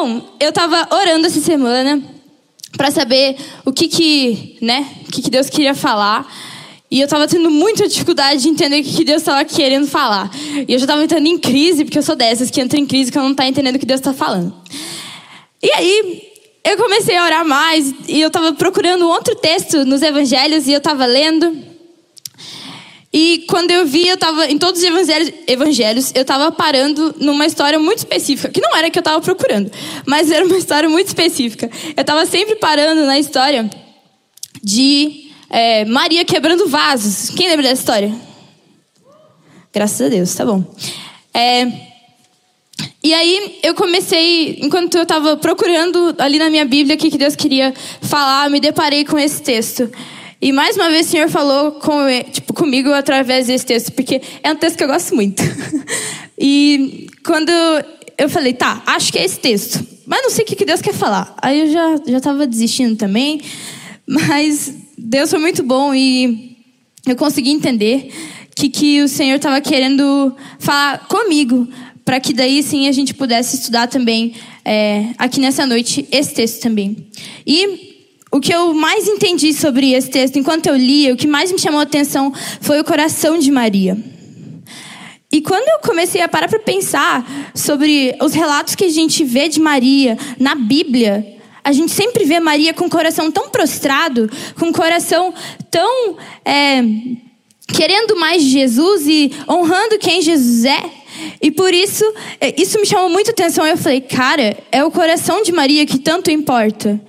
Então, eu tava orando essa semana para saber o que que, né, o que que Deus queria falar. E eu tava tendo muita dificuldade de entender o que que Deus estava querendo falar. E eu já tava entrando em crise, porque eu sou dessas que entra em crise que eu não tá entendendo o que Deus tá falando. E aí, eu comecei a orar mais e eu tava procurando outro texto nos evangelhos e eu tava lendo. E quando eu vi, eu estava em todos os evangelhos, evangelhos eu estava parando numa história muito específica, que não era que eu estava procurando, mas era uma história muito específica. Eu estava sempre parando na história de é, Maria quebrando vasos. Quem lembra dessa história? Graças a Deus, tá bom. É, e aí eu comecei, enquanto eu estava procurando ali na minha Bíblia o que Deus queria falar, me deparei com esse texto. E mais uma vez o Senhor falou com, tipo, comigo através desse texto, porque é um texto que eu gosto muito. e quando eu falei, tá, acho que é esse texto, mas não sei o que Deus quer falar. Aí eu já já estava desistindo também, mas Deus foi muito bom e eu consegui entender que que o Senhor estava querendo falar comigo, para que daí sim a gente pudesse estudar também é, aqui nessa noite esse texto também. E o que eu mais entendi sobre esse texto, enquanto eu lia, o que mais me chamou a atenção foi o coração de Maria. E quando eu comecei a parar para pensar sobre os relatos que a gente vê de Maria na Bíblia, a gente sempre vê Maria com o coração tão prostrado, com o coração tão é, querendo mais Jesus e honrando quem Jesus é. E por isso, é, isso me chamou muito atenção. Eu falei, cara, é o coração de Maria que tanto importa.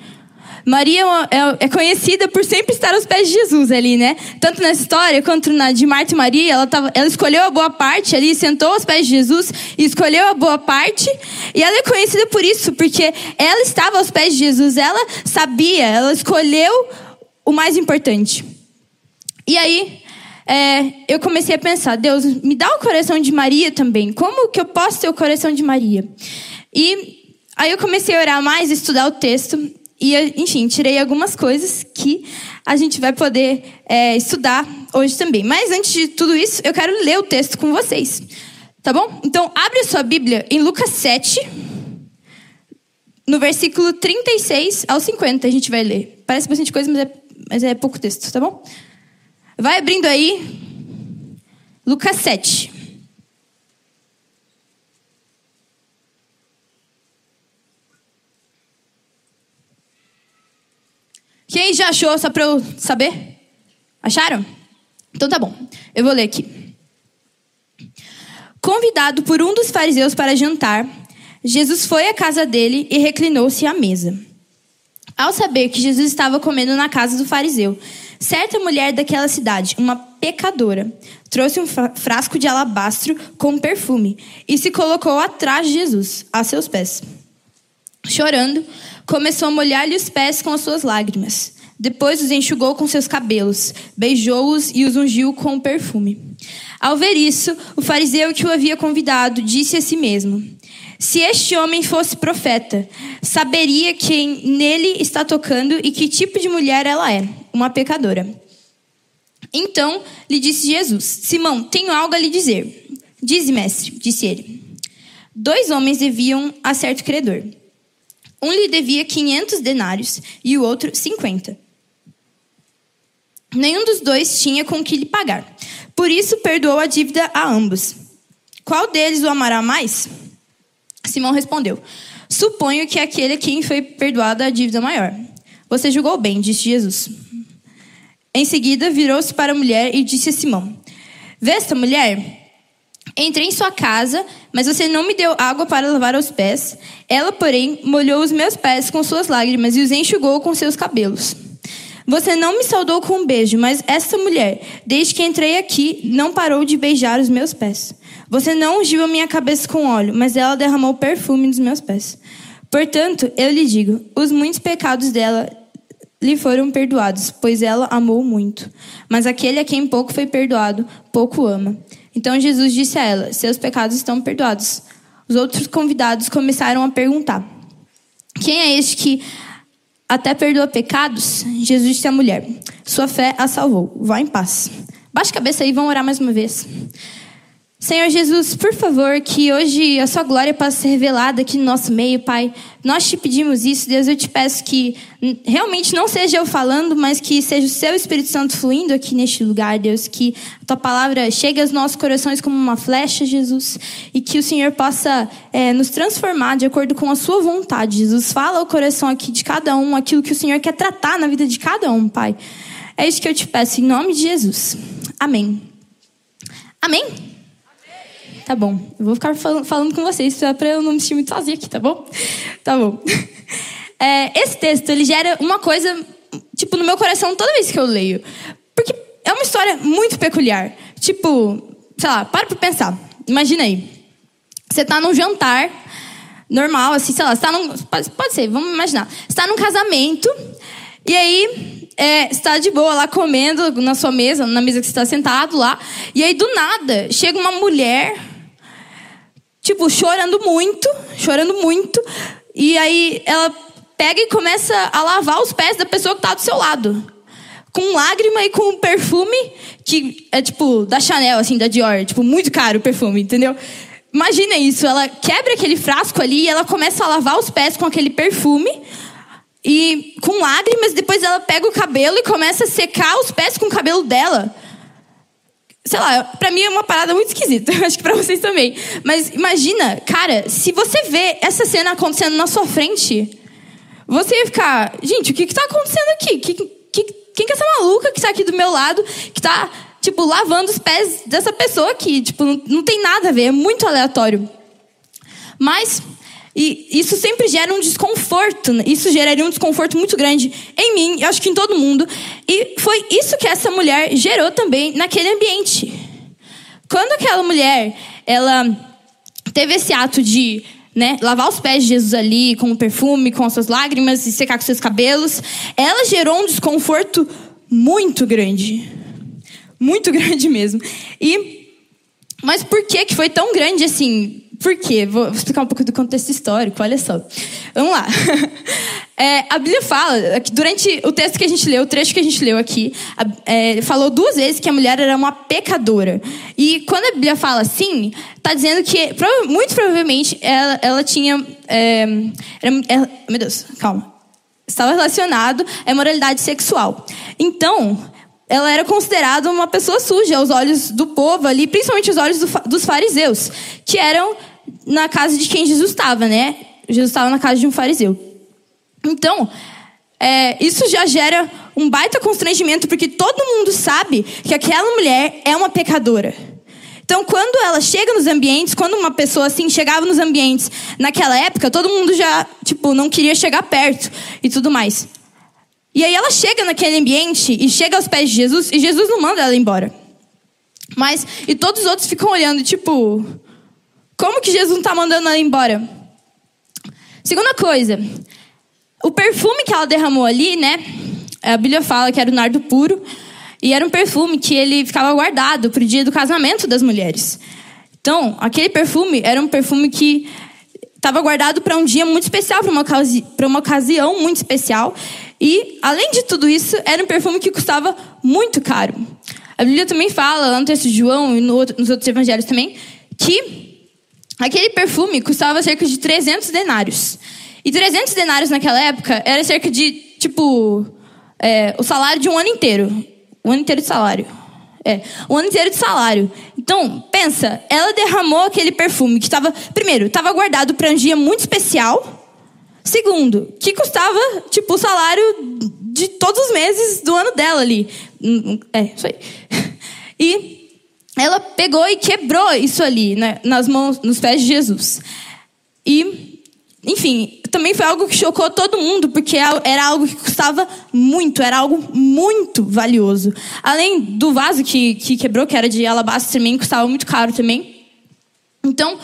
Maria é, é, é, conhecida por sempre estar aos pés de Jesus ali, né? Tanto nessa história quanto na de Marta e Maria, ela, tava, ela escolheu a boa parte ali, sentou aos pés de Jesus e escolheu a boa parte. E ela é conhecida por isso, porque ela estava aos pés de Jesus, ela sabia, ela escolheu o mais importante. E aí, é, eu comecei a pensar, Deus, me dá o coração de Maria também. Como que eu posso ter o coração de Maria? E aí eu comecei a orar mais, estudar o texto. E, enfim, tirei algumas coisas que a gente vai poder é, estudar hoje também. Mas antes de tudo isso, eu quero ler o texto com vocês. Tá bom? Então, abre sua Bíblia em Lucas 7, no versículo 36 ao 50, a gente vai ler. Parece bastante coisa, mas é, mas é pouco texto, tá bom? Vai abrindo aí. Lucas 7. Quem já achou, só para eu saber? Acharam? Então tá bom. Eu vou ler aqui. Convidado por um dos fariseus para jantar, Jesus foi à casa dele e reclinou-se à mesa. Ao saber que Jesus estava comendo na casa do fariseu, certa mulher daquela cidade, uma pecadora, trouxe um frasco de alabastro com perfume e se colocou atrás de Jesus, a seus pés. Chorando, começou a molhar-lhe os pés com as suas lágrimas. Depois os enxugou com seus cabelos, beijou-os e os ungiu com perfume. Ao ver isso, o fariseu que o havia convidado disse a si mesmo: Se este homem fosse profeta, saberia quem nele está tocando e que tipo de mulher ela é, uma pecadora. Então lhe disse Jesus: Simão, tenho algo a lhe dizer. Dize, mestre, disse ele. Dois homens deviam a certo credor. Um lhe devia 500 denários e o outro 50. Nenhum dos dois tinha com que lhe pagar. Por isso perdoou a dívida a ambos. Qual deles o amará mais? Simão respondeu: Suponho que aquele a quem foi perdoada a dívida maior. Você julgou bem, disse Jesus. Em seguida, virou-se para a mulher e disse a Simão: Vê esta mulher? Entrei em sua casa, mas você não me deu água para lavar os pés. Ela, porém, molhou os meus pés com suas lágrimas e os enxugou com seus cabelos. Você não me saudou com um beijo, mas essa mulher, desde que entrei aqui, não parou de beijar os meus pés. Você não ungiu a minha cabeça com óleo, mas ela derramou perfume nos meus pés. Portanto, eu lhe digo: os muitos pecados dela lhe foram perdoados, pois ela amou muito. Mas aquele a quem pouco foi perdoado, pouco ama. Então Jesus disse a ela: Seus pecados estão perdoados. Os outros convidados começaram a perguntar: Quem é este que até perdoa pecados? Jesus disse à mulher: Sua fé a salvou. Vá em paz. Baixe a cabeça aí, vamos orar mais uma vez. Senhor Jesus, por favor, que hoje a sua glória possa ser revelada aqui no nosso meio, Pai. Nós te pedimos isso, Deus. Eu te peço que realmente não seja eu falando, mas que seja o seu Espírito Santo fluindo aqui neste lugar, Deus. Que a tua palavra chegue aos nossos corações como uma flecha, Jesus. E que o Senhor possa é, nos transformar de acordo com a sua vontade, Jesus. Fala ao coração aqui de cada um aquilo que o Senhor quer tratar na vida de cada um, Pai. É isso que eu te peço, em nome de Jesus. Amém. Amém? Tá bom. Eu vou ficar falando, falando com vocês para eu não me sentir muito sozinha aqui, tá bom? Tá bom. É, esse texto, ele gera uma coisa, tipo, no meu coração toda vez que eu leio. Porque é uma história muito peculiar. Tipo, sei lá, para pra pensar. Imagina aí. Você tá num jantar normal, assim, sei lá, você tá num. Pode, pode ser, vamos imaginar. Você tá num casamento, e aí é, está de boa lá comendo na sua mesa, na mesa que você está sentado lá. E aí, do nada, chega uma mulher tipo, chorando muito, chorando muito. E aí ela pega e começa a lavar os pés da pessoa que tá do seu lado. Com lágrima e com perfume que é tipo da Chanel, assim, da Dior. Tipo, muito caro o perfume, entendeu? Imagina isso, ela quebra aquele frasco ali e ela começa a lavar os pés com aquele perfume. E com lágrimas, depois ela pega o cabelo e começa a secar os pés com o cabelo dela sei lá, pra mim é uma parada muito esquisita. Acho que pra vocês também. Mas imagina, cara, se você vê essa cena acontecendo na sua frente, você ia ficar, gente, o que que tá acontecendo aqui? Que, que, quem que é essa maluca que tá aqui do meu lado, que tá, tipo, lavando os pés dessa pessoa aqui? Tipo, não, não tem nada a ver, é muito aleatório. Mas e isso sempre gera um desconforto. Né? Isso geraria um desconforto muito grande em mim, eu acho que em todo mundo. E foi isso que essa mulher gerou também naquele ambiente. Quando aquela mulher, ela teve esse ato de né, lavar os pés de Jesus ali com o perfume, com as suas lágrimas e secar com seus cabelos, ela gerou um desconforto muito grande. Muito grande mesmo. E mas por que que foi tão grande assim? Por quê? Vou explicar um pouco do contexto histórico, olha só. Vamos lá. É, a Bíblia fala, que durante o texto que a gente leu, o trecho que a gente leu aqui, é, falou duas vezes que a mulher era uma pecadora. E quando a Bíblia fala assim, está dizendo que, muito provavelmente, ela, ela tinha. É, era, ela, meu Deus, calma. Estava relacionado à imoralidade sexual. Então, ela era considerada uma pessoa suja aos olhos do povo ali, principalmente aos olhos do, dos fariseus, que eram na casa de quem Jesus estava, né? Jesus estava na casa de um fariseu. Então, é, isso já gera um baita constrangimento, porque todo mundo sabe que aquela mulher é uma pecadora. Então, quando ela chega nos ambientes, quando uma pessoa assim chegava nos ambientes naquela época, todo mundo já, tipo, não queria chegar perto e tudo mais. E aí ela chega naquele ambiente e chega aos pés de Jesus e Jesus não manda ela embora. Mas, e todos os outros ficam olhando, tipo, como que Jesus não está mandando ela embora? Segunda coisa, o perfume que ela derramou ali, né? A Bíblia fala que era o nardo puro. E era um perfume que ele ficava guardado para o dia do casamento das mulheres. Então, aquele perfume era um perfume que estava guardado para um dia muito especial, para uma, uma ocasião muito especial. E, além de tudo isso, era um perfume que custava muito caro. A Bíblia também fala, lá no texto de João e no outro, nos outros evangelhos também, que Aquele perfume custava cerca de 300 denários. E 300 denários naquela época era cerca de, tipo, é, o salário de um ano inteiro. Um ano inteiro de salário. É, um ano inteiro de salário. Então, pensa, ela derramou aquele perfume que estava, primeiro, estava guardado para um dia muito especial. Segundo, que custava, tipo, o salário de todos os meses do ano dela ali. Hum, hum, é, isso aí. E ela pegou e quebrou isso ali, né, nas mãos, nos pés de Jesus. E, enfim, também foi algo que chocou todo mundo, porque era algo que custava muito, era algo muito valioso. Além do vaso que, que quebrou, que era de alabastro também, custava muito caro também. Então,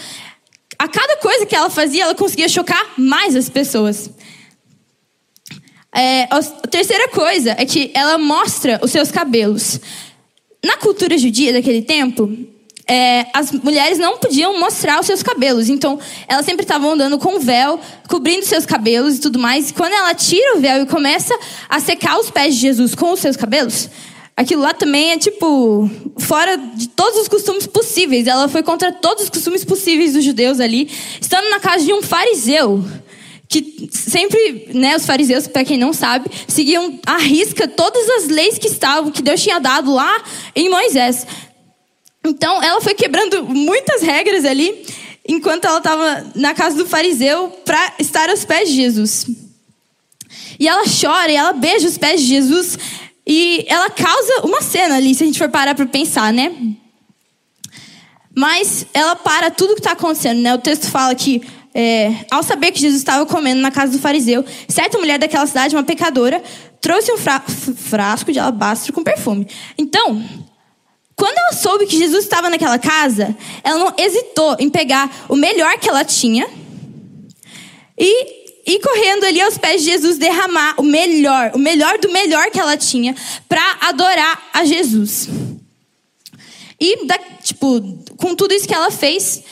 a cada coisa que ela fazia, ela conseguia chocar mais as pessoas. É, a terceira coisa é que ela mostra os seus cabelos. Na cultura judia daquele tempo, é, as mulheres não podiam mostrar os seus cabelos. Então, elas sempre estavam andando com véu, cobrindo seus cabelos e tudo mais. E quando ela tira o véu e começa a secar os pés de Jesus com os seus cabelos, Aquilo lá também é tipo fora de todos os costumes possíveis. Ela foi contra todos os costumes possíveis dos judeus ali, estando na casa de um fariseu que sempre, né, os fariseus, para quem não sabe, seguiam à risca todas as leis que estavam, que Deus tinha dado lá em Moisés. Então, ela foi quebrando muitas regras ali, enquanto ela estava na casa do fariseu para estar aos pés de Jesus. E ela chora e ela beija os pés de Jesus e ela causa uma cena ali, se a gente for parar para pensar, né? Mas ela para tudo que está acontecendo, né? O texto fala que é, ao saber que Jesus estava comendo na casa do fariseu, certa mulher daquela cidade, uma pecadora, trouxe um fra frasco de alabastro com perfume. Então, quando ela soube que Jesus estava naquela casa, ela não hesitou em pegar o melhor que ela tinha e ir correndo ali aos pés de Jesus, derramar o melhor, o melhor do melhor que ela tinha, para adorar a Jesus. E, da, tipo, com tudo isso que ela fez,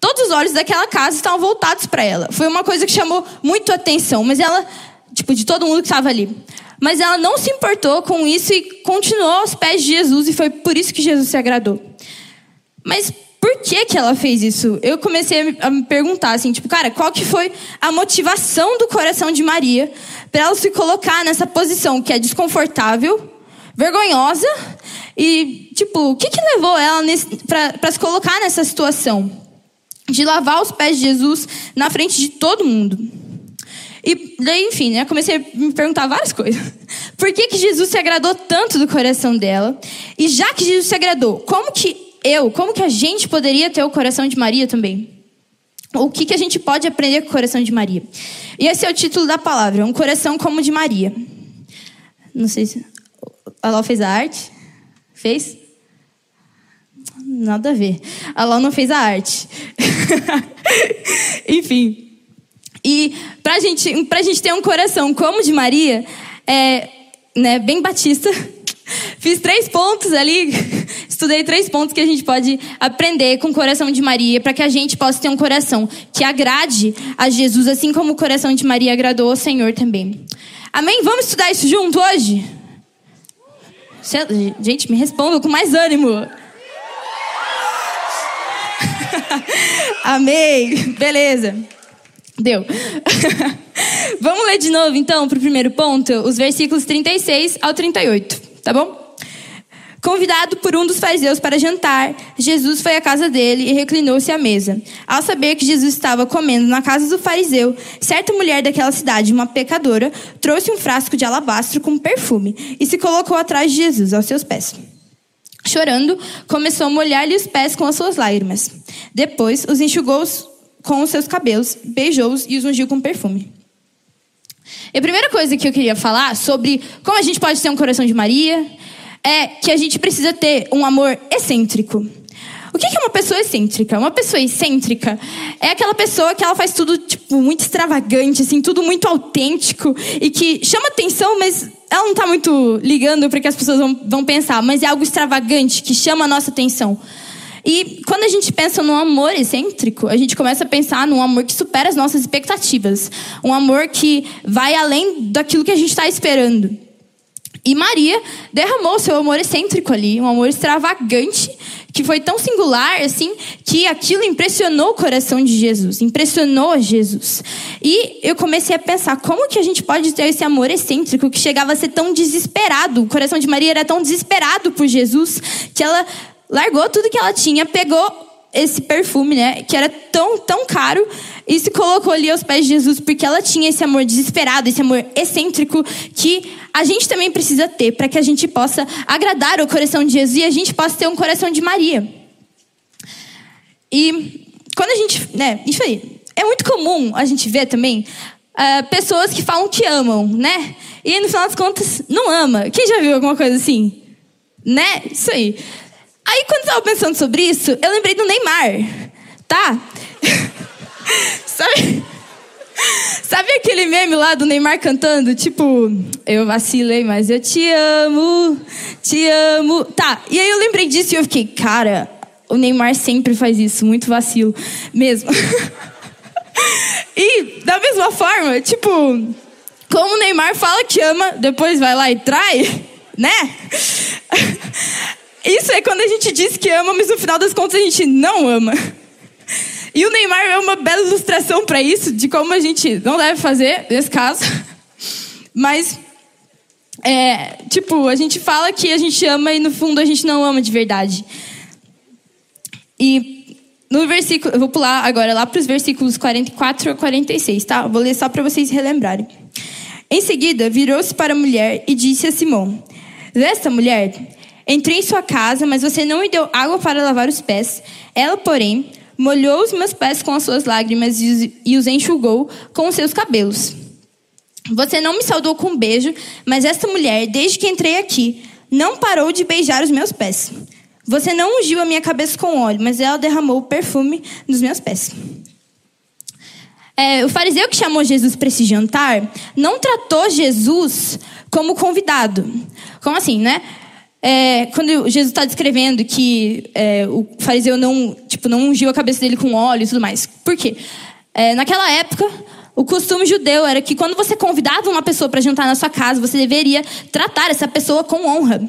Todos os olhos daquela casa estavam voltados para ela. Foi uma coisa que chamou muito atenção, mas ela, tipo, de todo mundo que estava ali. Mas ela não se importou com isso e continuou aos pés de Jesus e foi por isso que Jesus se agradou. Mas por que que ela fez isso? Eu comecei a me perguntar assim, tipo, cara, qual que foi a motivação do coração de Maria para ela se colocar nessa posição que é desconfortável, vergonhosa e, tipo, o que que levou ela para se colocar nessa situação? De lavar os pés de Jesus na frente de todo mundo. E daí, enfim, né, comecei a me perguntar várias coisas. Por que, que Jesus se agradou tanto do coração dela? E já que Jesus se agradou, como que eu, como que a gente poderia ter o coração de Maria também? O que, que a gente pode aprender com o coração de Maria? E esse é o título da palavra, um coração como o de Maria. Não sei se. A Ló fez a arte? Fez? Nada a ver. A Ló não fez a arte. Enfim. E pra gente, pra gente ter um coração como o de Maria, é, né, bem batista, fiz três pontos ali, estudei três pontos que a gente pode aprender com o coração de Maria, para que a gente possa ter um coração que agrade a Jesus, assim como o coração de Maria agradou ao Senhor também. Amém? Vamos estudar isso junto hoje? Gente, me responda com mais ânimo. Amei. Beleza. Deu. Vamos ler de novo, então, para o primeiro ponto, os versículos 36 ao 38, tá bom? Convidado por um dos fariseus para jantar, Jesus foi à casa dele e reclinou-se à mesa. Ao saber que Jesus estava comendo na casa do fariseu, certa mulher daquela cidade, uma pecadora, trouxe um frasco de alabastro com perfume e se colocou atrás de Jesus, aos seus pés. Chorando, começou a molhar-lhe os pés com as suas lágrimas. Depois, os enxugou com os seus cabelos, beijou-os e os ungiu com perfume. E a primeira coisa que eu queria falar sobre como a gente pode ter um coração de Maria é que a gente precisa ter um amor excêntrico. O que é uma pessoa excêntrica? Uma pessoa excêntrica é aquela pessoa que ela faz tudo tipo muito extravagante, assim, tudo muito autêntico e que chama atenção, mas ela não está muito ligando para que as pessoas vão, vão pensar, mas é algo extravagante que chama a nossa atenção. E quando a gente pensa num amor excêntrico, a gente começa a pensar num amor que supera as nossas expectativas, um amor que vai além daquilo que a gente está esperando. E Maria derramou seu amor excêntrico ali, um amor extravagante, que foi tão singular assim, que aquilo impressionou o coração de Jesus, impressionou Jesus. E eu comecei a pensar, como que a gente pode ter esse amor excêntrico que chegava a ser tão desesperado? O coração de Maria era tão desesperado por Jesus, que ela largou tudo que ela tinha, pegou esse perfume, né, que era tão, tão caro, e se colocou ali aos pés de Jesus porque ela tinha esse amor desesperado, esse amor excêntrico que a gente também precisa ter para que a gente possa agradar o coração de Jesus e a gente possa ter um coração de Maria. E quando a gente, né, isso aí, é muito comum a gente ver também uh, pessoas que falam que amam, né? E no final das contas não ama. Quem já viu alguma coisa assim? Né? Isso aí. Aí quando eu tava pensando sobre isso, eu lembrei do Neymar, tá? Sabe? Sabe aquele meme lá do Neymar cantando? Tipo, eu vacilei, mas eu te amo, te amo. Tá, e aí eu lembrei disso e eu fiquei, cara, o Neymar sempre faz isso, muito vacilo, mesmo. e da mesma forma, tipo, como o Neymar fala que ama, depois vai lá e trai, né? Isso é quando a gente diz que ama, mas no final das contas a gente não ama. E o Neymar é uma bela ilustração para isso, de como a gente não deve fazer nesse caso. Mas, é, tipo, a gente fala que a gente ama e no fundo a gente não ama de verdade. E no versículo, eu vou pular agora lá para os versículos 44 a 46, tá? vou ler só para vocês relembrarem. Em seguida, virou-se para a mulher e disse a Simão: Desta mulher, entrei em sua casa, mas você não me deu água para lavar os pés. Ela, porém, molhou os meus pés com as suas lágrimas e os enxugou com os seus cabelos. Você não me saudou com um beijo, mas esta mulher, desde que entrei aqui, não parou de beijar os meus pés. Você não ungiu a minha cabeça com óleo, mas ela derramou perfume nos meus pés. É, o fariseu que chamou Jesus para esse jantar não tratou Jesus como convidado. Como assim, né? É, quando Jesus está descrevendo que é, o fariseu não, tipo, não ungiu a cabeça dele com óleo e tudo mais. Por quê? É, naquela época, o costume judeu era que quando você convidava uma pessoa para jantar na sua casa, você deveria tratar essa pessoa com honra.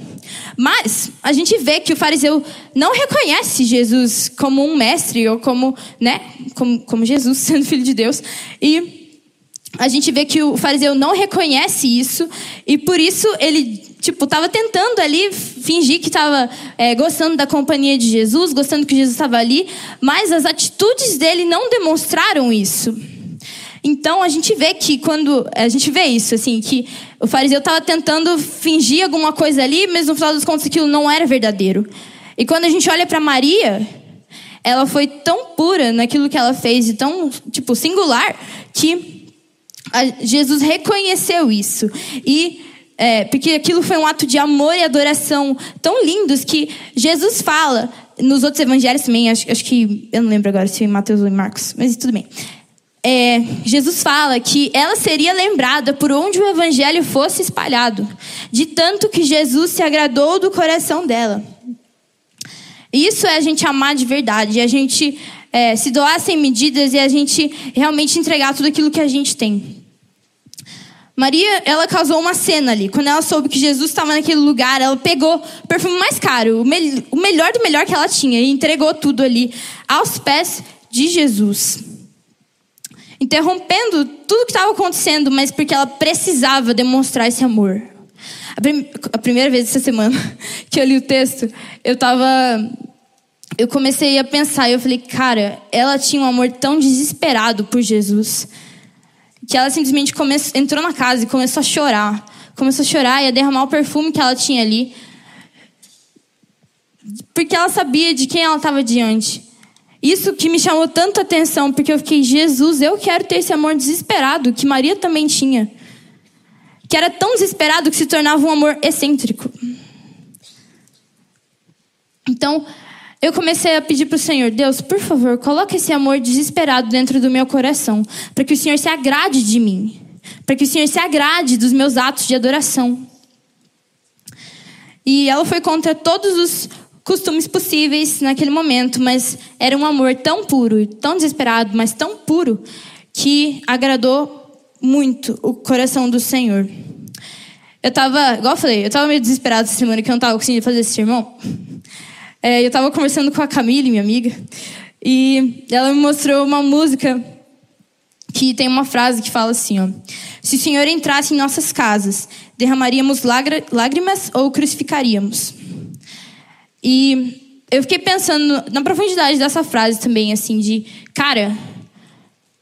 Mas a gente vê que o fariseu não reconhece Jesus como um mestre ou como, né, como, como Jesus sendo filho de Deus. E a gente vê que o fariseu não reconhece isso e por isso ele tipo estava tentando ali fingir que estava é, gostando da companhia de Jesus, gostando que Jesus estava ali, mas as atitudes dele não demonstraram isso. Então a gente vê que quando a gente vê isso assim que o fariseu estava tentando fingir alguma coisa ali, mas no final das contas aquilo não era verdadeiro. E quando a gente olha para Maria, ela foi tão pura naquilo que ela fez e tão tipo singular que Jesus reconheceu isso. E é, porque aquilo foi um ato de amor e adoração tão lindos que Jesus fala nos outros evangelhos também, acho, acho que eu não lembro agora se é Mateus ou Marcos, mas tudo bem. É, Jesus fala que ela seria lembrada por onde o evangelho fosse espalhado, de tanto que Jesus se agradou do coração dela. Isso é a gente amar de verdade, a gente é, se doar sem medidas e a gente realmente entregar tudo aquilo que a gente tem. Maria, ela causou uma cena ali. Quando ela soube que Jesus estava naquele lugar, ela pegou o perfume mais caro, o, me o melhor do melhor que ela tinha, e entregou tudo ali aos pés de Jesus. Interrompendo tudo que estava acontecendo, mas porque ela precisava demonstrar esse amor. A, prim a primeira vez essa semana que eu li o texto, eu estava eu comecei a pensar e eu falei, cara, ela tinha um amor tão desesperado por Jesus que ela simplesmente começou, entrou na casa e começou a chorar. Começou a chorar e a derramar o perfume que ela tinha ali. Porque ela sabia de quem ela estava diante. Isso que me chamou tanta atenção, porque eu fiquei, Jesus, eu quero ter esse amor desesperado que Maria também tinha. Que era tão desesperado que se tornava um amor excêntrico. Então, eu comecei a pedir para o Senhor, Deus, por favor, coloque esse amor desesperado dentro do meu coração, para que o Senhor se agrade de mim, para que o Senhor se agrade dos meus atos de adoração. E ela foi contra todos os costumes possíveis naquele momento, mas era um amor tão puro, tão desesperado, mas tão puro, que agradou muito o coração do Senhor. Eu estava, igual eu falei, eu estava meio desesperado essa semana que eu não estava conseguindo fazer esse sermão. É, eu estava conversando com a Camille, minha amiga, e ela me mostrou uma música que tem uma frase que fala assim: ó, Se o Senhor entrasse em nossas casas, derramaríamos lágrimas ou crucificaríamos? E eu fiquei pensando na profundidade dessa frase também, assim, de cara,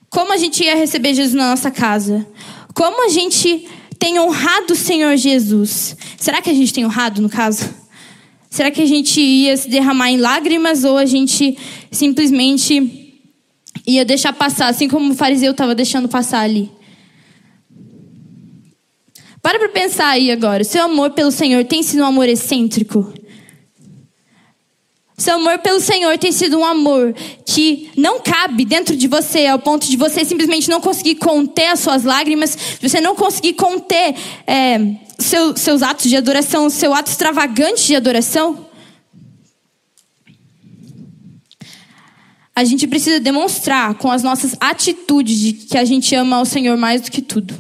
como a gente ia receber Jesus na nossa casa? Como a gente tem honrado o Senhor Jesus? Será que a gente tem honrado, no caso? Será que a gente ia se derramar em lágrimas ou a gente simplesmente ia deixar passar, assim como o fariseu estava deixando passar ali? Para para pensar aí agora. Seu amor pelo Senhor tem sido um amor excêntrico? Seu amor pelo Senhor tem sido um amor que não cabe dentro de você ao ponto de você simplesmente não conseguir conter as suas lágrimas, de você não conseguir conter é, seu, seus atos de adoração, seu ato extravagante de adoração. A gente precisa demonstrar com as nossas atitudes de que a gente ama o Senhor mais do que tudo.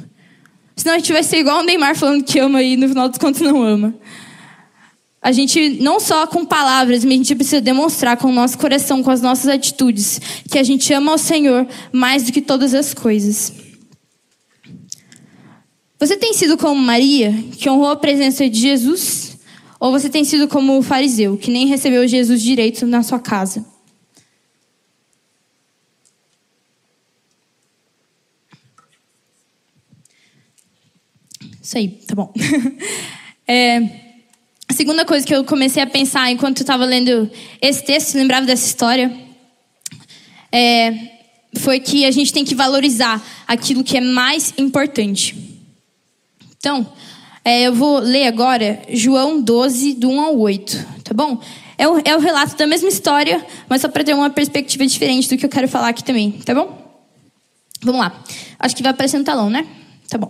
Senão a gente vai ser igual o Neymar falando que ama e no final dos contos não ama. a gente, não só com palavras, mas a gente precisa demonstrar com o nosso coração, com as nossas atitudes, que a gente ama o Senhor mais do que todas as coisas. Você tem sido como Maria, que honrou a presença de Jesus? Ou você tem sido como o fariseu, que nem recebeu Jesus direito na sua casa? Isso aí, tá bom. é. A segunda coisa que eu comecei a pensar enquanto eu estava lendo esse texto, lembrava dessa história, é, foi que a gente tem que valorizar aquilo que é mais importante. Então, é, eu vou ler agora João 12, do 1 ao 8, tá bom? É o, é o relato da mesma história, mas só para ter uma perspectiva diferente do que eu quero falar aqui também, tá bom? Vamos lá. Acho que vai aparecer no talão, né? Tá bom.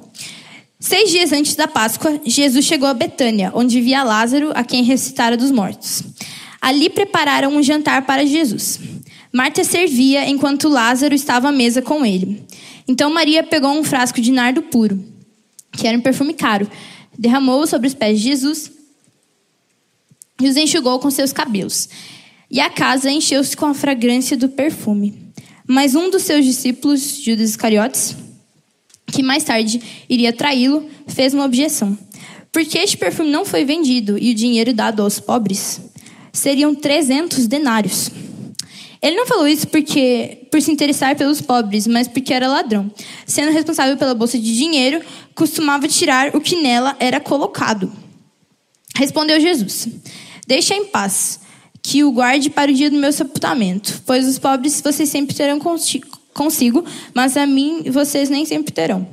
Seis dias antes da Páscoa, Jesus chegou a Betânia, onde via Lázaro, a quem ressuscitara dos mortos. Ali prepararam um jantar para Jesus. Marta servia enquanto Lázaro estava à mesa com ele. Então Maria pegou um frasco de nardo puro, que era um perfume caro, derramou-o sobre os pés de Jesus e os enxugou com seus cabelos. E a casa encheu-se com a fragrância do perfume. Mas um dos seus discípulos, Judas Iscariotes, que mais tarde iria traí-lo, fez uma objeção. Porque este perfume não foi vendido e o dinheiro dado aos pobres? Seriam 300 denários. Ele não falou isso porque por se interessar pelos pobres, mas porque era ladrão. Sendo responsável pela bolsa de dinheiro, costumava tirar o que nela era colocado. Respondeu Jesus: Deixa em paz, que o guarde para o dia do meu sepultamento, pois os pobres vocês sempre terão consigo mas a mim vocês nem sempre terão.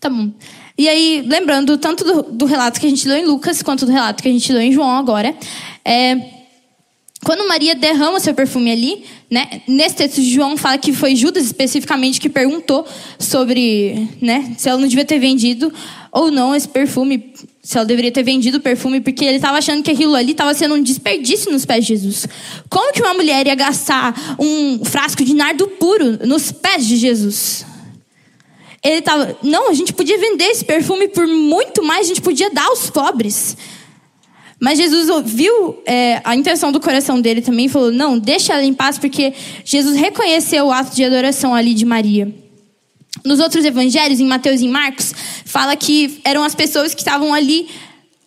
Tá bom. E aí, lembrando tanto do, do, relato que a gente leu em Lucas, quanto do relato que a gente leu em João agora, é, quando Maria derrama seu perfume ali, né, nesse texto de João fala que foi Judas especificamente que perguntou sobre né, se ela não devia ter vendido ou não esse perfume se ela deveria ter vendido o perfume, porque ele estava achando que aquilo ali estava sendo um desperdício nos pés de Jesus. Como que uma mulher ia gastar um frasco de nardo puro nos pés de Jesus? Ele estava, não, a gente podia vender esse perfume por muito mais, a gente podia dar aos pobres. Mas Jesus ouviu é, a intenção do coração dele também e falou: não, deixa ela em paz, porque Jesus reconheceu o ato de adoração ali de Maria. Nos outros evangelhos, em Mateus e em Marcos, fala que eram as pessoas que estavam ali,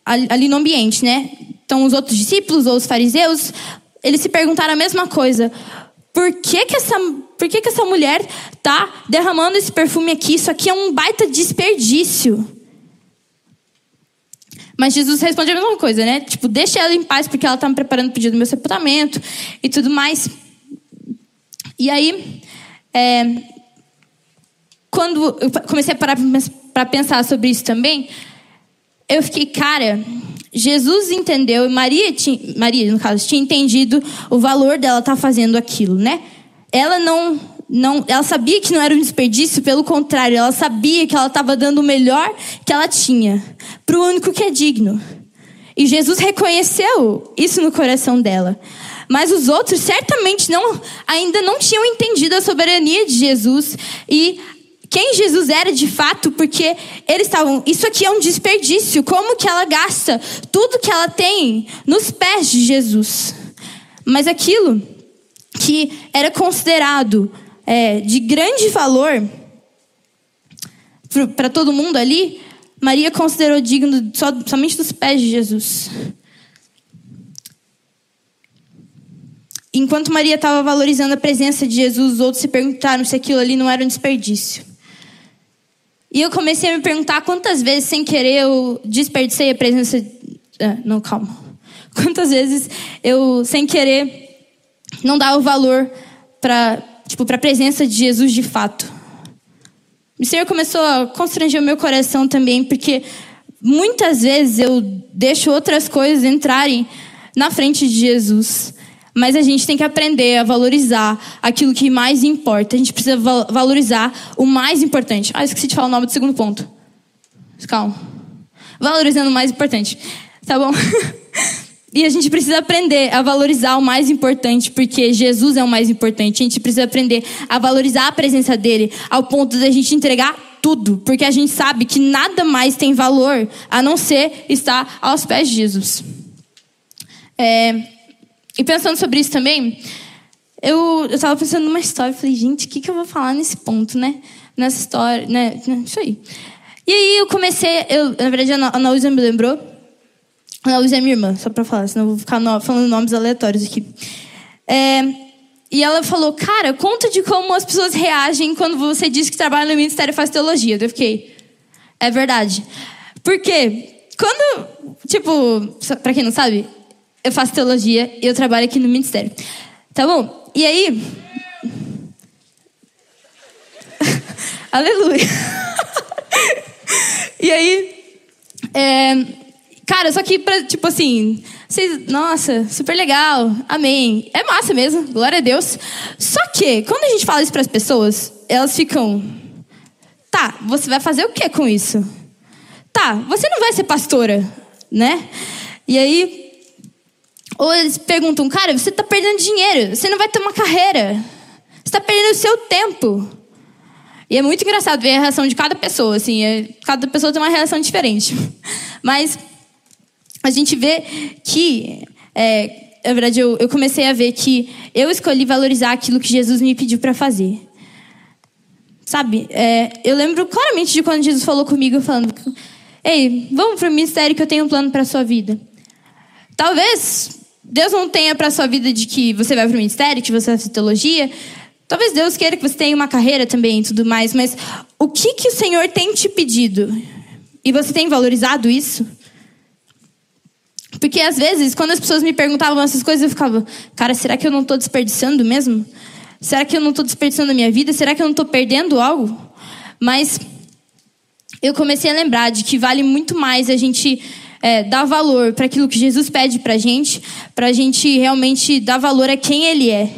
ali no ambiente, né? Então, os outros discípulos ou os fariseus, eles se perguntaram a mesma coisa. Por que que essa, por que que essa mulher tá derramando esse perfume aqui? Isso aqui é um baita desperdício. Mas Jesus responde a mesma coisa, né? Tipo, deixa ela em paz porque ela está me preparando o pedido do meu sepultamento e tudo mais. E aí, é, quando eu comecei a parar para pensar sobre isso também, eu fiquei, cara, Jesus entendeu, e Maria, tinha, Maria, no caso, tinha entendido o valor dela estar tá fazendo aquilo, né? Ela não, não, ela sabia que não era um desperdício, pelo contrário, ela sabia que ela estava dando o melhor que ela tinha para o único que é digno. E Jesus reconheceu isso no coração dela. Mas os outros certamente não, ainda não tinham entendido a soberania de Jesus e quem Jesus era de fato, porque eles estavam, isso aqui é um desperdício. Como que ela gasta tudo que ela tem nos pés de Jesus? Mas aquilo que era considerado é, de grande valor para todo mundo ali, Maria considerou digno só, somente dos pés de Jesus. Enquanto Maria estava valorizando a presença de Jesus, os outros se perguntaram se aquilo ali não era um desperdício. E eu comecei a me perguntar quantas vezes, sem querer, eu desperdicei a presença. Ah, não, calma. Quantas vezes eu, sem querer, não dava valor para tipo, a presença de Jesus de fato. O Senhor começou a constranger o meu coração também, porque muitas vezes eu deixo outras coisas entrarem na frente de Jesus. Mas a gente tem que aprender a valorizar aquilo que mais importa. A gente precisa valorizar o mais importante. Ah, esqueci de falar o nome do segundo ponto. Calma. Valorizando o mais importante. Tá bom? E a gente precisa aprender a valorizar o mais importante, porque Jesus é o mais importante. A gente precisa aprender a valorizar a presença dele, ao ponto de a gente entregar tudo, porque a gente sabe que nada mais tem valor a não ser estar aos pés de Jesus. É, e pensando sobre isso também, eu estava pensando numa história, falei, gente, o que, que eu vou falar nesse ponto, né? Nessa história, né? Isso aí. E aí eu comecei, eu, na verdade a Ana me lembrou, a Luísa é minha irmã, só para falar, senão eu vou ficar no, falando nomes aleatórios aqui. É, e ela falou, cara, conta de como as pessoas reagem quando você diz que trabalha no ministério e faz teologia. Eu fiquei, é verdade. Porque quando, tipo, para quem não sabe, eu faço teologia e eu trabalho aqui no ministério. Tá bom? E aí. Aleluia. e aí. É, cara, só que, pra, tipo assim. Vocês, nossa, super legal, amém. É massa mesmo, glória a Deus. Só que, quando a gente fala isso para as pessoas, elas ficam. Tá, você vai fazer o que com isso? Tá, você não vai ser pastora, né? E aí, ou eles perguntam, cara, você está perdendo dinheiro, você não vai ter uma carreira, você está perdendo o seu tempo. E é muito engraçado ver a reação de cada pessoa, assim, é, cada pessoa tem uma reação diferente. Mas a gente vê que, é, na verdade, eu, eu comecei a ver que eu escolhi valorizar aquilo que Jesus me pediu para fazer. Sabe, é, eu lembro claramente de quando Jesus falou comigo, falando: Ei, vamos para o ministério que eu tenho um plano para sua vida. Talvez Deus não tenha para sua vida de que você vai para o ministério, que você vai fazer teologia. Talvez Deus queira que você tenha uma carreira também e tudo mais, mas o que, que o Senhor tem te pedido? E você tem valorizado isso? Porque às vezes, quando as pessoas me perguntavam essas coisas, eu ficava, cara, será que eu não estou desperdiçando mesmo? Será que eu não estou desperdiçando a minha vida? Será que eu não estou perdendo algo? Mas eu comecei a lembrar de que vale muito mais a gente é, dar valor para aquilo que Jesus pede para a gente, para a gente realmente dar valor a quem Ele é.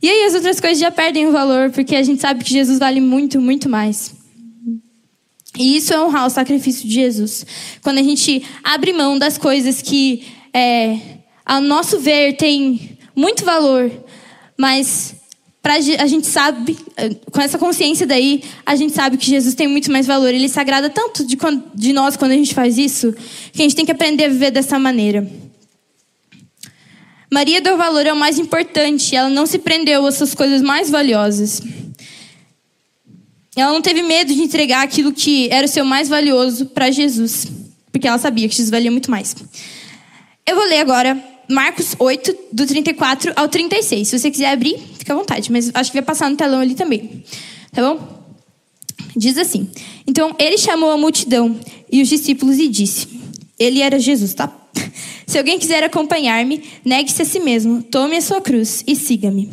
E aí as outras coisas já perdem o valor, porque a gente sabe que Jesus vale muito, muito mais. E isso é honrar o sacrifício de Jesus. Quando a gente abre mão das coisas que, é, a nosso ver, tem muito valor, mas pra, a gente sabe, com essa consciência daí, a gente sabe que Jesus tem muito mais valor. Ele se agrada tanto de, de nós quando a gente faz isso, que a gente tem que aprender a viver dessa maneira. Maria deu valor ao mais importante, ela não se prendeu às suas coisas mais valiosas. Ela não teve medo de entregar aquilo que era o seu mais valioso para Jesus, porque ela sabia que Jesus valia muito mais. Eu vou ler agora Marcos 8, do 34 ao 36. Se você quiser abrir, fica à vontade, mas acho que vai passar no telão ali também. Tá bom? Diz assim: Então ele chamou a multidão e os discípulos e disse: Ele era Jesus, tá? Se alguém quiser acompanhar-me, negue-se a si mesmo, tome a sua cruz e siga-me.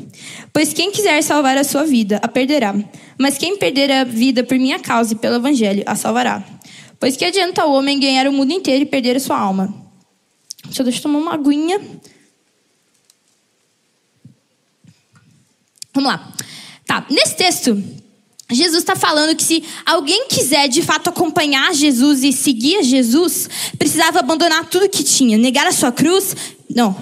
Pois quem quiser salvar a sua vida, a perderá. Mas quem perder a vida por minha causa e pelo evangelho, a salvará. Pois que adianta o homem ganhar o mundo inteiro e perder a sua alma? Deixa eu tomar uma aguinha. Vamos lá. Tá, nesse texto, Jesus está falando que se alguém quiser de fato acompanhar Jesus e seguir Jesus, precisava abandonar tudo que tinha, negar a sua cruz, não,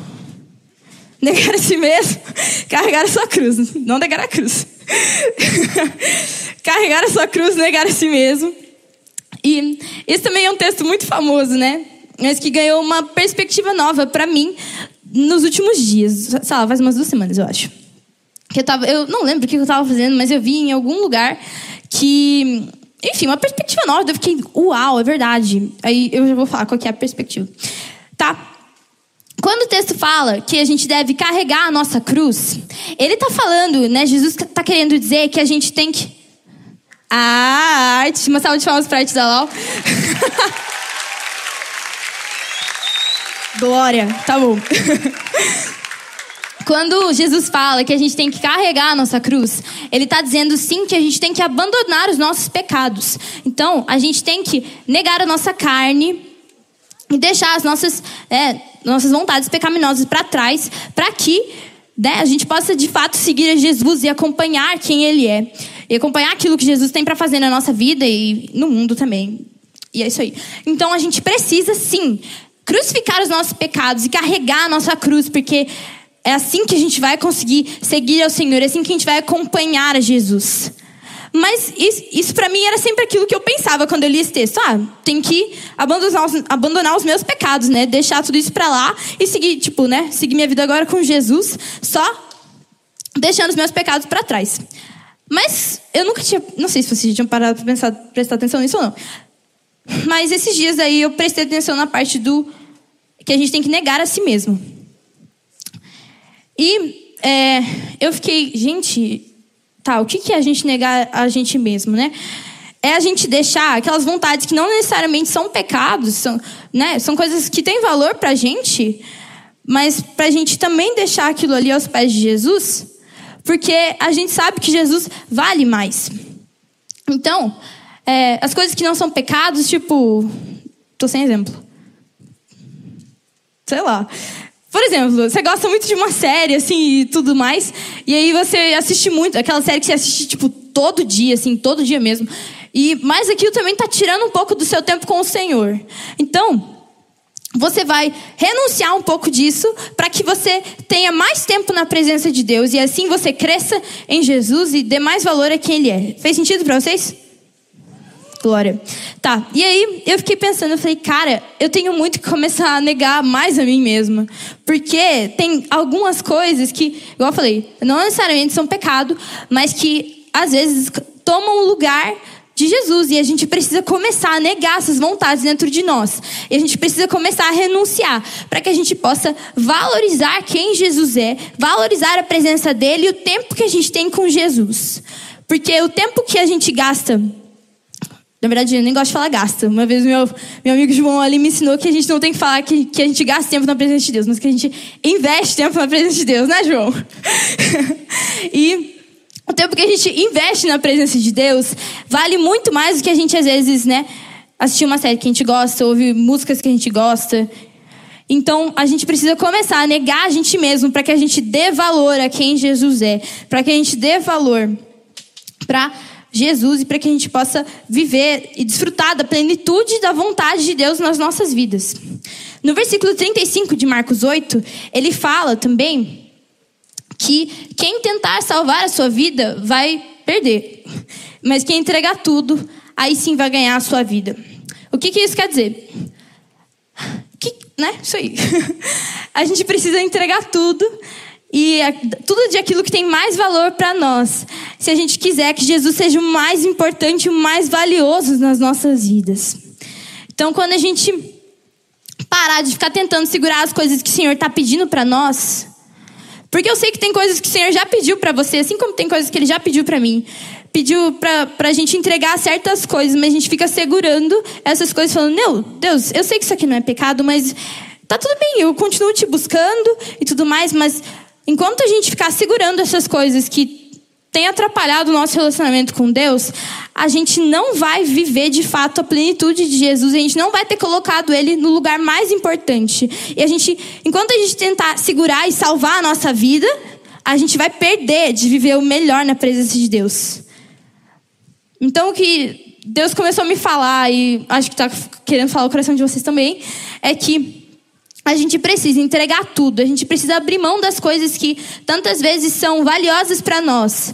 negar a si mesmo, carregar a sua cruz, não negar a cruz, carregar a sua cruz, negar a si mesmo. E esse também é um texto muito famoso, né? Mas que ganhou uma perspectiva nova para mim nos últimos dias, sei lá, faz umas duas semanas, eu acho que eu tava, eu não lembro o que eu estava fazendo, mas eu vi em algum lugar que, enfim, uma perspectiva nova. Eu fiquei, uau, é verdade. Aí eu já vou falar qual é a perspectiva. Tá? Quando o texto fala que a gente deve carregar a nossa cruz, ele está falando, né? Jesus está querendo dizer que a gente tem que. Ah, arte, uma salva de palmas para a arte da Lau. Glória, tá bom. Quando Jesus fala que a gente tem que carregar a nossa cruz, ele está dizendo sim que a gente tem que abandonar os nossos pecados. Então, a gente tem que negar a nossa carne e deixar as nossas, é, nossas vontades pecaminosas para trás, para que né, a gente possa de fato seguir a Jesus e acompanhar quem Ele é. E acompanhar aquilo que Jesus tem para fazer na nossa vida e no mundo também. E é isso aí. Então a gente precisa sim crucificar os nossos pecados e carregar a nossa cruz, porque é assim que a gente vai conseguir seguir ao Senhor, é assim que a gente vai acompanhar a Jesus. Mas isso, isso para mim era sempre aquilo que eu pensava quando eu li esse texto. Ah, tem que abandonar os, abandonar os meus pecados, né? Deixar tudo isso para lá e seguir, tipo, né? Seguir minha vida agora com Jesus, só deixando os meus pecados para trás. Mas eu nunca tinha, não sei se vocês tinham parado para pensar, prestar atenção nisso ou não. Mas esses dias aí eu prestei atenção na parte do que a gente tem que negar a si mesmo. E é, eu fiquei, gente, tá, o que, que é a gente negar a gente mesmo, né? É a gente deixar aquelas vontades que não necessariamente são pecados, são, né, são coisas que têm valor pra gente, mas pra gente também deixar aquilo ali aos pés de Jesus, porque a gente sabe que Jesus vale mais. Então, é, as coisas que não são pecados, tipo. Tô sem exemplo. Sei lá. Por exemplo, você gosta muito de uma série, assim, e tudo mais, e aí você assiste muito, aquela série que você assiste, tipo, todo dia, assim, todo dia mesmo. E mais aquilo também está tirando um pouco do seu tempo com o Senhor. Então, você vai renunciar um pouco disso para que você tenha mais tempo na presença de Deus e assim você cresça em Jesus e dê mais valor a quem Ele é. Fez sentido para vocês? Glória. Tá, e aí eu fiquei pensando, eu falei, cara, eu tenho muito que começar a negar mais a mim mesma. Porque tem algumas coisas que, igual eu falei, não necessariamente são pecado, mas que às vezes tomam o lugar de Jesus. E a gente precisa começar a negar essas vontades dentro de nós. E a gente precisa começar a renunciar para que a gente possa valorizar quem Jesus é, valorizar a presença dele e o tempo que a gente tem com Jesus. Porque o tempo que a gente gasta na verdade, eu nem gosto de falar gasta. Uma vez meu, meu amigo João ali me ensinou que a gente não tem que falar que, que a gente gasta tempo na presença de Deus, mas que a gente investe tempo na presença de Deus, né, João? e o tempo que a gente investe na presença de Deus vale muito mais do que a gente, às vezes, né, assistir uma série que a gente gosta, ouvir músicas que a gente gosta. Então, a gente precisa começar a negar a gente mesmo para que a gente dê valor a quem Jesus é, para que a gente dê valor para Jesus e para que a gente possa viver e desfrutar da plenitude da vontade de Deus nas nossas vidas. No versículo 35 de Marcos 8, ele fala também que quem tentar salvar a sua vida vai perder, mas quem entregar tudo, aí sim vai ganhar a sua vida. O que, que isso quer dizer? Que, né? Isso aí. a gente precisa entregar tudo e tudo de aquilo que tem mais valor para nós, se a gente quiser que Jesus seja o mais importante, o mais valioso nas nossas vidas. Então, quando a gente parar de ficar tentando segurar as coisas que o Senhor está pedindo para nós, porque eu sei que tem coisas que o Senhor já pediu para você, assim como tem coisas que Ele já pediu para mim. Pediu para a gente entregar certas coisas, mas a gente fica segurando essas coisas, falando: Meu Deus, eu sei que isso aqui não é pecado, mas tá tudo bem, eu continuo te buscando e tudo mais, mas Enquanto a gente ficar segurando essas coisas que têm atrapalhado o nosso relacionamento com Deus, a gente não vai viver de fato a plenitude de Jesus, a gente não vai ter colocado ele no lugar mais importante. E a gente, enquanto a gente tentar segurar e salvar a nossa vida, a gente vai perder de viver o melhor na presença de Deus. Então o que Deus começou a me falar e acho que está querendo falar o coração de vocês também, é que a gente precisa entregar tudo, a gente precisa abrir mão das coisas que tantas vezes são valiosas para nós,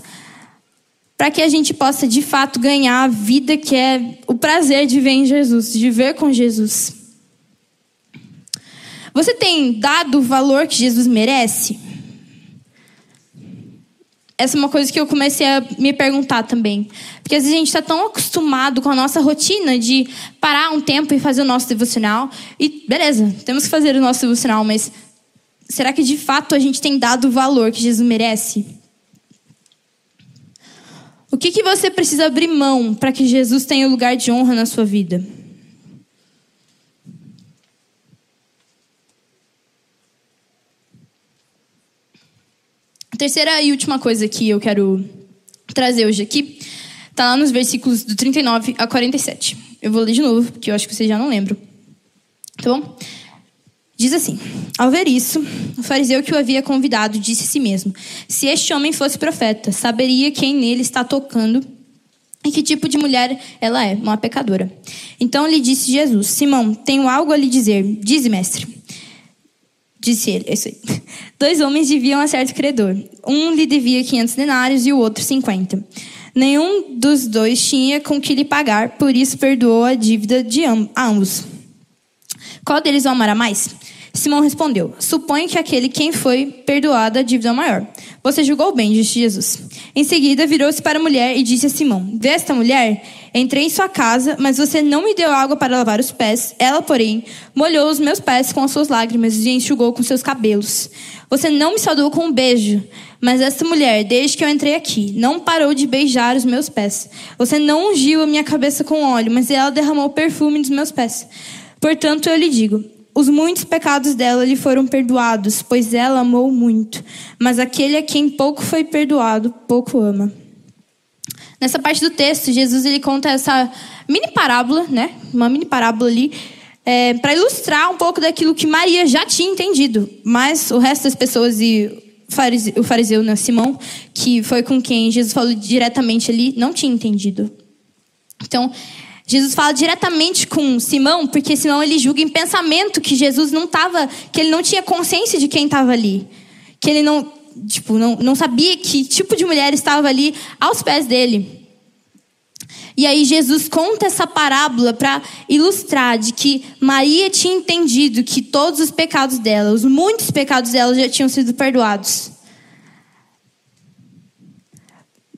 para que a gente possa de fato ganhar a vida que é o prazer de ver em Jesus, de ver com Jesus. Você tem dado o valor que Jesus merece? Essa é uma coisa que eu comecei a me perguntar também. Porque às vezes a gente está tão acostumado com a nossa rotina de parar um tempo e fazer o nosso devocional. E beleza, temos que fazer o nosso devocional, mas será que de fato a gente tem dado o valor que Jesus merece? O que, que você precisa abrir mão para que Jesus tenha o lugar de honra na sua vida? A terceira e última coisa que eu quero trazer hoje aqui está lá nos versículos do 39 a 47. Eu vou ler de novo, porque eu acho que vocês já não lembram. Tá bom? Diz assim: Ao ver isso, o fariseu que o havia convidado disse a si mesmo: Se este homem fosse profeta, saberia quem nele está tocando e que tipo de mulher ela é, uma pecadora. Então lhe disse Jesus: Simão, tenho algo a lhe dizer. Dize, mestre. Disse ele, isso aí. Dois homens deviam a certo credor. Um lhe devia 500 denários e o outro 50. Nenhum dos dois tinha com que lhe pagar, por isso perdoou a dívida de ambos. Qual deles o amará mais? Simão respondeu: Suponho que aquele quem foi perdoado a dívida maior. Você julgou bem, disse Jesus. Em seguida, virou-se para a mulher e disse a Simão: Vê esta mulher? Entrei em sua casa, mas você não me deu água para lavar os pés. Ela, porém, molhou os meus pés com as suas lágrimas e enxugou com seus cabelos. Você não me saudou com um beijo, mas esta mulher, desde que eu entrei aqui, não parou de beijar os meus pés. Você não ungiu a minha cabeça com óleo, mas ela derramou perfume dos meus pés. Portanto, eu lhe digo: os muitos pecados dela lhe foram perdoados, pois ela amou muito. Mas aquele a quem pouco foi perdoado, pouco ama. Nessa parte do texto, Jesus ele conta essa mini parábola, né? Uma mini parábola ali, é, para ilustrar um pouco daquilo que Maria já tinha entendido, mas o resto das pessoas e o fariseu, né, Simão, que foi com quem Jesus falou diretamente ali, não tinha entendido. Então, Jesus fala diretamente com Simão, porque Simão ele julga em pensamento que Jesus não estava, que ele não tinha consciência de quem estava ali, que ele não tipo, não, não sabia que tipo de mulher estava ali aos pés dele. E aí Jesus conta essa parábola para ilustrar de que Maria tinha entendido que todos os pecados dela, os muitos pecados dela já tinham sido perdoados.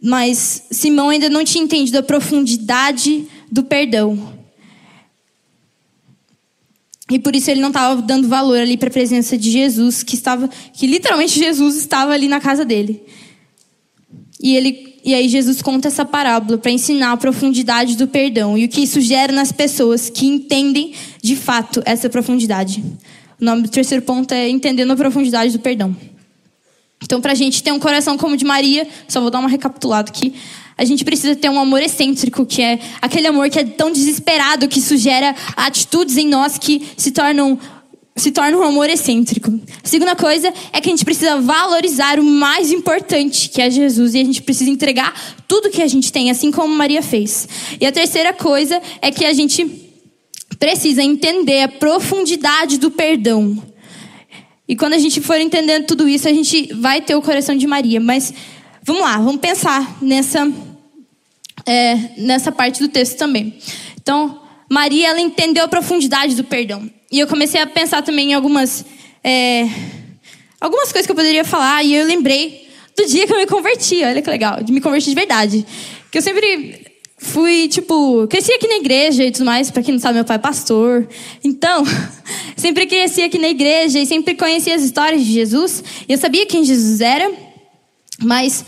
Mas Simão ainda não tinha entendido a profundidade do perdão. E por isso ele não estava dando valor ali para a presença de Jesus, que estava, que literalmente Jesus estava ali na casa dele. E ele, e aí Jesus conta essa parábola para ensinar a profundidade do perdão e o que isso gera nas pessoas que entendem de fato essa profundidade. O nome do terceiro ponto é entendendo a profundidade do perdão. Então, para a gente ter um coração como o de Maria, só vou dar uma recapitulada aqui. A gente precisa ter um amor excêntrico, que é aquele amor que é tão desesperado que isso gera atitudes em nós que se tornam se torna um amor excêntrico. A segunda coisa é que a gente precisa valorizar o mais importante, que é Jesus, e a gente precisa entregar tudo que a gente tem, assim como Maria fez. E a terceira coisa é que a gente precisa entender a profundidade do perdão. E quando a gente for entendendo tudo isso, a gente vai ter o coração de Maria. Mas vamos lá, vamos pensar nessa é, nessa parte do texto também. Então, Maria, ela entendeu a profundidade do perdão. E eu comecei a pensar também em algumas, é, algumas coisas que eu poderia falar. E eu lembrei do dia que eu me converti. Olha que legal, de me converter de verdade. Que eu sempre fui, tipo, cresci aqui na igreja e tudo mais. Pra quem não sabe, meu pai é pastor. Então, sempre cresci aqui na igreja e sempre conhecia as histórias de Jesus. E eu sabia quem Jesus era. Mas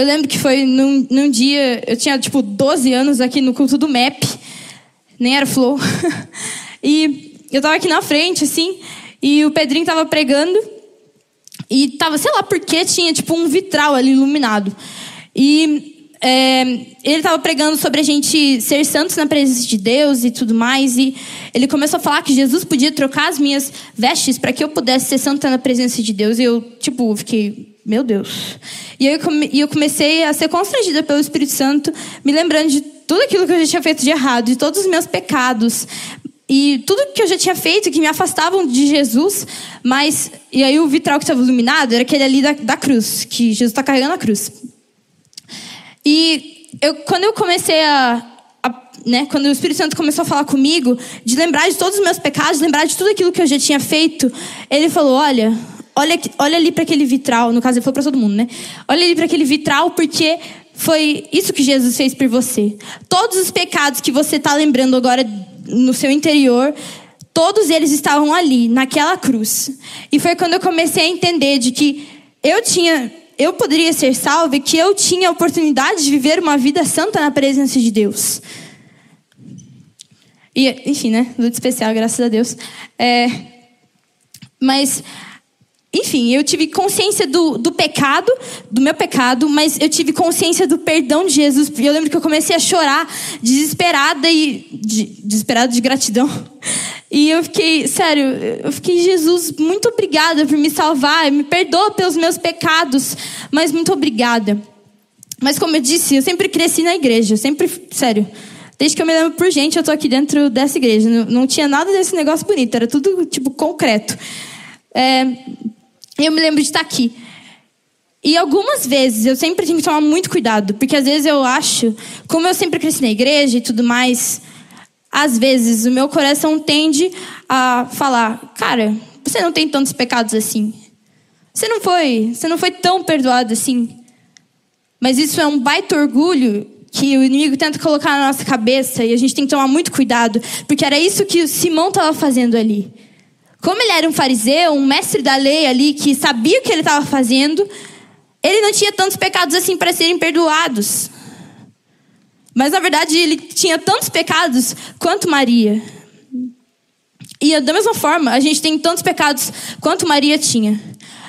eu lembro que foi num, num dia, eu tinha tipo 12 anos aqui no culto do MEP, nem era Flow. e eu tava aqui na frente, assim, e o Pedrinho tava pregando, e tava, sei lá por que, tinha tipo um vitral ali iluminado. E é, ele tava pregando sobre a gente ser santos na presença de Deus e tudo mais, e ele começou a falar que Jesus podia trocar as minhas vestes para que eu pudesse ser santa na presença de Deus, e eu, tipo, fiquei, meu Deus. E eu, eu comecei a ser constrangida pelo Espírito Santo, me lembrando de tudo aquilo que eu já tinha feito de errado, de todos os meus pecados. E tudo que eu já tinha feito que me afastavam de Jesus, mas. E aí o vitral que estava iluminado era aquele ali da, da cruz, que Jesus está carregando a cruz. E eu, quando eu comecei a, a, né, quando o Espírito Santo começou a falar comigo, de lembrar de todos os meus pecados, lembrar de tudo aquilo que eu já tinha feito, ele falou: Olha, olha, olha ali para aquele vitral. No caso, ele falou para todo mundo, né? Olha ali para aquele vitral, porque foi isso que Jesus fez por você. Todos os pecados que você está lembrando agora no seu interior, todos eles estavam ali, naquela cruz. E foi quando eu comecei a entender de que eu tinha, eu poderia ser salvo e que eu tinha a oportunidade de viver uma vida santa na presença de Deus. E, enfim, né? Luta especial, graças a Deus. É, mas enfim, eu tive consciência do, do pecado, do meu pecado, mas eu tive consciência do perdão de Jesus. Eu lembro que eu comecei a chorar, desesperada e. De, desesperada de gratidão. E eu fiquei, sério, eu fiquei, Jesus, muito obrigada por me salvar, me perdoa pelos meus pecados, mas muito obrigada. Mas como eu disse, eu sempre cresci na igreja, sempre, sério. Desde que eu me lembro por gente, eu tô aqui dentro dessa igreja. Não, não tinha nada desse negócio bonito, era tudo, tipo, concreto. É, eu me lembro de estar aqui. E algumas vezes eu sempre tenho que tomar muito cuidado, porque às vezes eu acho, como eu sempre cresci na igreja e tudo mais, às vezes o meu coração tende a falar: "Cara, você não tem tantos pecados assim. Você não foi, você não foi tão perdoado assim". Mas isso é um baita orgulho que o inimigo tenta colocar na nossa cabeça e a gente tem que tomar muito cuidado, porque era isso que o Simão estava fazendo ali. Como ele era um fariseu, um mestre da lei ali que sabia o que ele estava fazendo, ele não tinha tantos pecados assim para serem perdoados. Mas na verdade ele tinha tantos pecados quanto Maria. E da mesma forma, a gente tem tantos pecados quanto Maria tinha.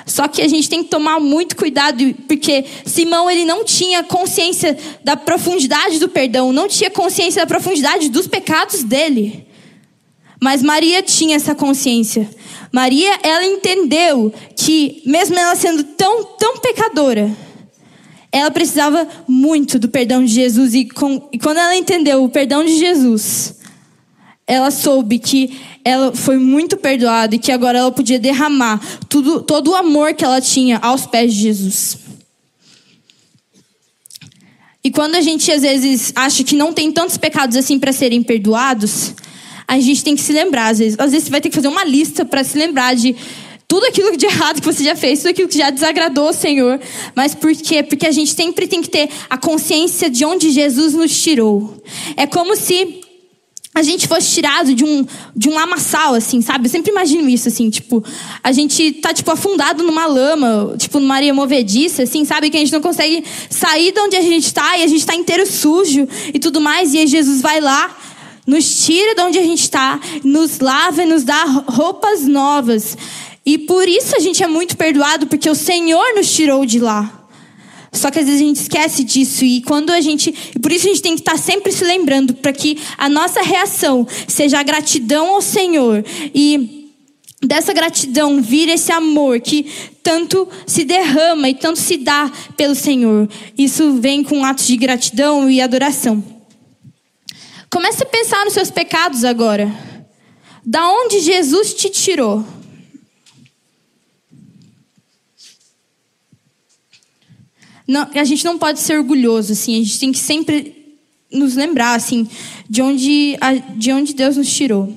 Só que a gente tem que tomar muito cuidado, porque Simão ele não tinha consciência da profundidade do perdão, não tinha consciência da profundidade dos pecados dele. Mas Maria tinha essa consciência. Maria, ela entendeu que, mesmo ela sendo tão, tão pecadora, ela precisava muito do perdão de Jesus. E, com, e quando ela entendeu o perdão de Jesus, ela soube que ela foi muito perdoada e que agora ela podia derramar tudo, todo o amor que ela tinha aos pés de Jesus. E quando a gente às vezes acha que não tem tantos pecados assim para serem perdoados, a gente tem que se lembrar, às vezes. Às vezes você vai ter que fazer uma lista para se lembrar de tudo aquilo de errado que você já fez, tudo aquilo que já desagradou o Senhor. Mas por quê? Porque a gente sempre tem que ter a consciência de onde Jesus nos tirou. É como se a gente fosse tirado de um, de um lamaçal, assim, sabe? Eu sempre imagino isso, assim, tipo, a gente tá, tipo, afundado numa lama, tipo, numa areia movediça, assim, sabe? Que a gente não consegue sair de onde a gente tá e a gente tá inteiro sujo e tudo mais. E aí Jesus vai lá nos tira de onde a gente está, nos lava e nos dá roupas novas. E por isso a gente é muito perdoado, porque o Senhor nos tirou de lá. Só que às vezes a gente esquece disso e quando a gente, e por isso a gente tem que estar sempre se lembrando para que a nossa reação seja a gratidão ao Senhor e dessa gratidão vir esse amor que tanto se derrama e tanto se dá pelo Senhor. Isso vem com atos de gratidão e adoração. Comece a pensar nos seus pecados agora. Da onde Jesus te tirou? Não, a gente não pode ser orgulhoso, assim. A gente tem que sempre nos lembrar, assim, de onde, de onde Deus nos tirou.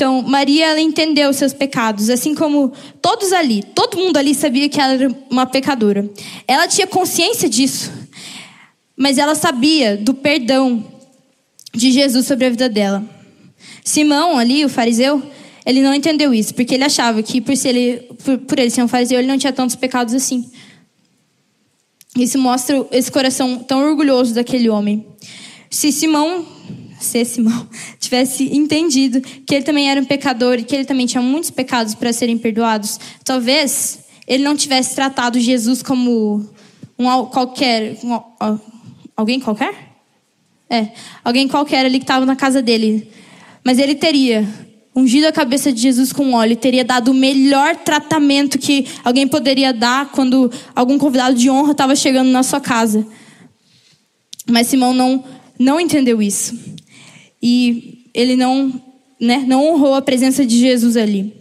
Então, Maria, ela entendeu os seus pecados, assim como todos ali, todo mundo ali sabia que ela era uma pecadora. Ela tinha consciência disso, mas ela sabia do perdão de Jesus sobre a vida dela. Simão, ali, o fariseu, ele não entendeu isso, porque ele achava que por, ele, por, por ele ser um fariseu, ele não tinha tantos pecados assim. Isso mostra esse coração tão orgulhoso daquele homem. Se Simão, se Simão tivesse entendido que ele também era um pecador e que ele também tinha muitos pecados para serem perdoados, talvez ele não tivesse tratado Jesus como um qualquer, um, alguém qualquer? É, alguém qualquer ali que estava na casa dele. Mas ele teria ungido a cabeça de Jesus com óleo, teria dado o melhor tratamento que alguém poderia dar quando algum convidado de honra estava chegando na sua casa. Mas Simão não, não entendeu isso. E ele não, né, não honrou a presença de Jesus ali.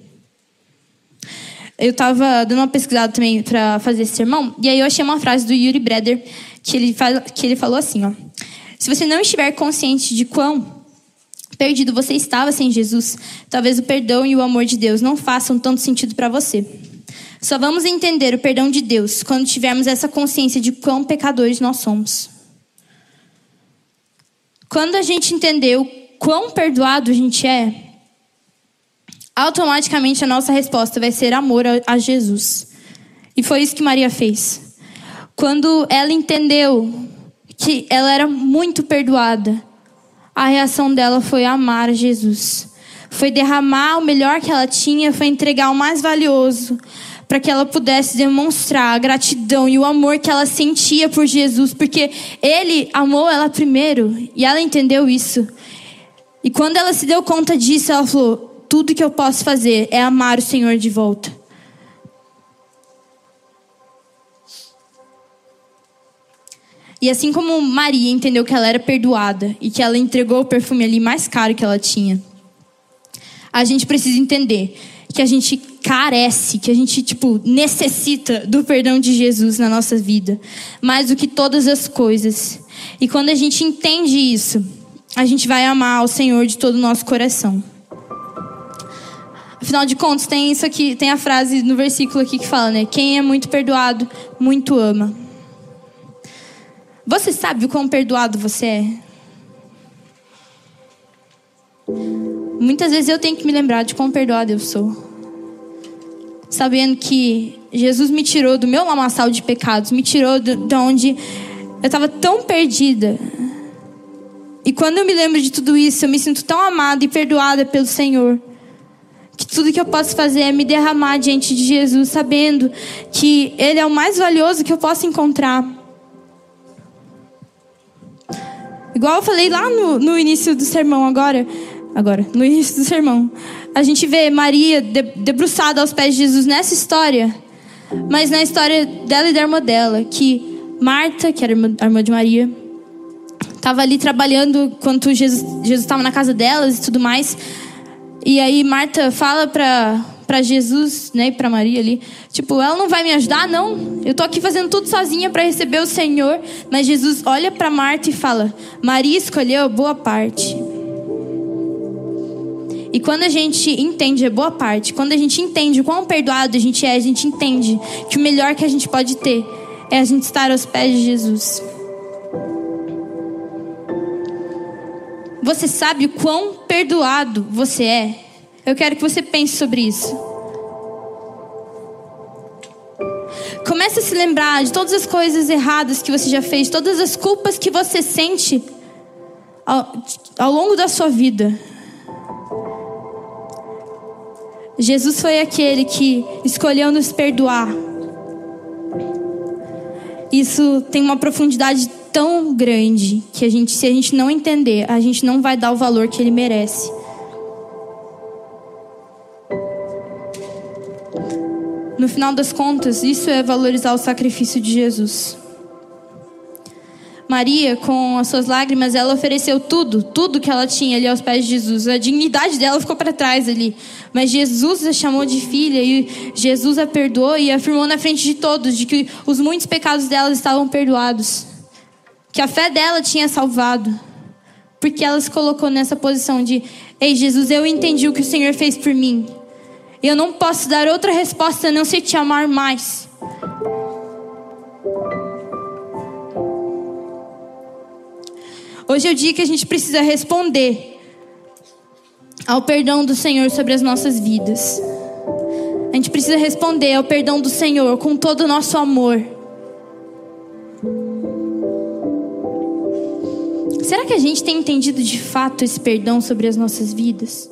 Eu estava dando uma pesquisada também para fazer esse sermão, e aí eu achei uma frase do Yuri Breder que ele, que ele falou assim, ó. Se você não estiver consciente de quão perdido você estava sem Jesus, talvez o perdão e o amor de Deus não façam tanto sentido para você. Só vamos entender o perdão de Deus quando tivermos essa consciência de quão pecadores nós somos. Quando a gente entender o quão perdoado a gente é, automaticamente a nossa resposta vai ser amor a Jesus. E foi isso que Maria fez. Quando ela entendeu que ela era muito perdoada. A reação dela foi amar Jesus. Foi derramar o melhor que ela tinha, foi entregar o mais valioso, para que ela pudesse demonstrar a gratidão e o amor que ela sentia por Jesus, porque ele amou ela primeiro e ela entendeu isso. E quando ela se deu conta disso, ela falou: tudo que eu posso fazer é amar o Senhor de volta. E assim como Maria entendeu que ela era perdoada e que ela entregou o perfume ali mais caro que ela tinha, a gente precisa entender que a gente carece, que a gente tipo necessita do perdão de Jesus na nossa vida, mais do que todas as coisas. E quando a gente entende isso, a gente vai amar o Senhor de todo o nosso coração. Afinal de contas, tem isso aqui, tem a frase no versículo aqui que fala, né? Quem é muito perdoado, muito ama. Você sabe o quão perdoado você é? Muitas vezes eu tenho que me lembrar de quão perdoado eu sou. Sabendo que Jesus me tirou do meu lamaçal de pecados, me tirou de onde eu estava tão perdida. E quando eu me lembro de tudo isso, eu me sinto tão amada e perdoada pelo Senhor. Que tudo que eu posso fazer é me derramar diante de Jesus, sabendo que Ele é o mais valioso que eu posso encontrar. Igual eu falei lá no, no início do sermão agora agora, no início do sermão. A gente vê Maria debruçada aos pés de Jesus nessa história, mas na história dela e da irmã dela, que Marta, que era a irmã de Maria, estava ali trabalhando enquanto Jesus estava na casa delas e tudo mais. E aí Marta fala para para Jesus, né, e para Maria ali, tipo, ela não vai me ajudar, não. Eu tô aqui fazendo tudo sozinha para receber o Senhor, mas Jesus olha para Marta e fala: Maria escolheu boa parte. E quando a gente entende a boa parte, quando a gente entende o quão perdoado a gente é, a gente entende que o melhor que a gente pode ter é a gente estar aos pés de Jesus. Você sabe o quão perdoado você é? Eu quero que você pense sobre isso. Comece a se lembrar de todas as coisas erradas que você já fez, todas as culpas que você sente ao, ao longo da sua vida. Jesus foi aquele que escolheu nos perdoar. Isso tem uma profundidade tão grande que a gente, se a gente não entender, a gente não vai dar o valor que ele merece. No final das contas, isso é valorizar o sacrifício de Jesus. Maria, com as suas lágrimas, ela ofereceu tudo, tudo que ela tinha ali aos pés de Jesus. A dignidade dela ficou para trás ali. Mas Jesus a chamou de filha e Jesus a perdoou e afirmou na frente de todos de que os muitos pecados dela estavam perdoados. Que a fé dela tinha salvado. Porque ela se colocou nessa posição de: Ei, Jesus, eu entendi o que o Senhor fez por mim. Eu não posso dar outra resposta a não ser te amar mais. Hoje é o dia que a gente precisa responder ao perdão do Senhor sobre as nossas vidas. A gente precisa responder ao perdão do Senhor com todo o nosso amor. Será que a gente tem entendido de fato esse perdão sobre as nossas vidas?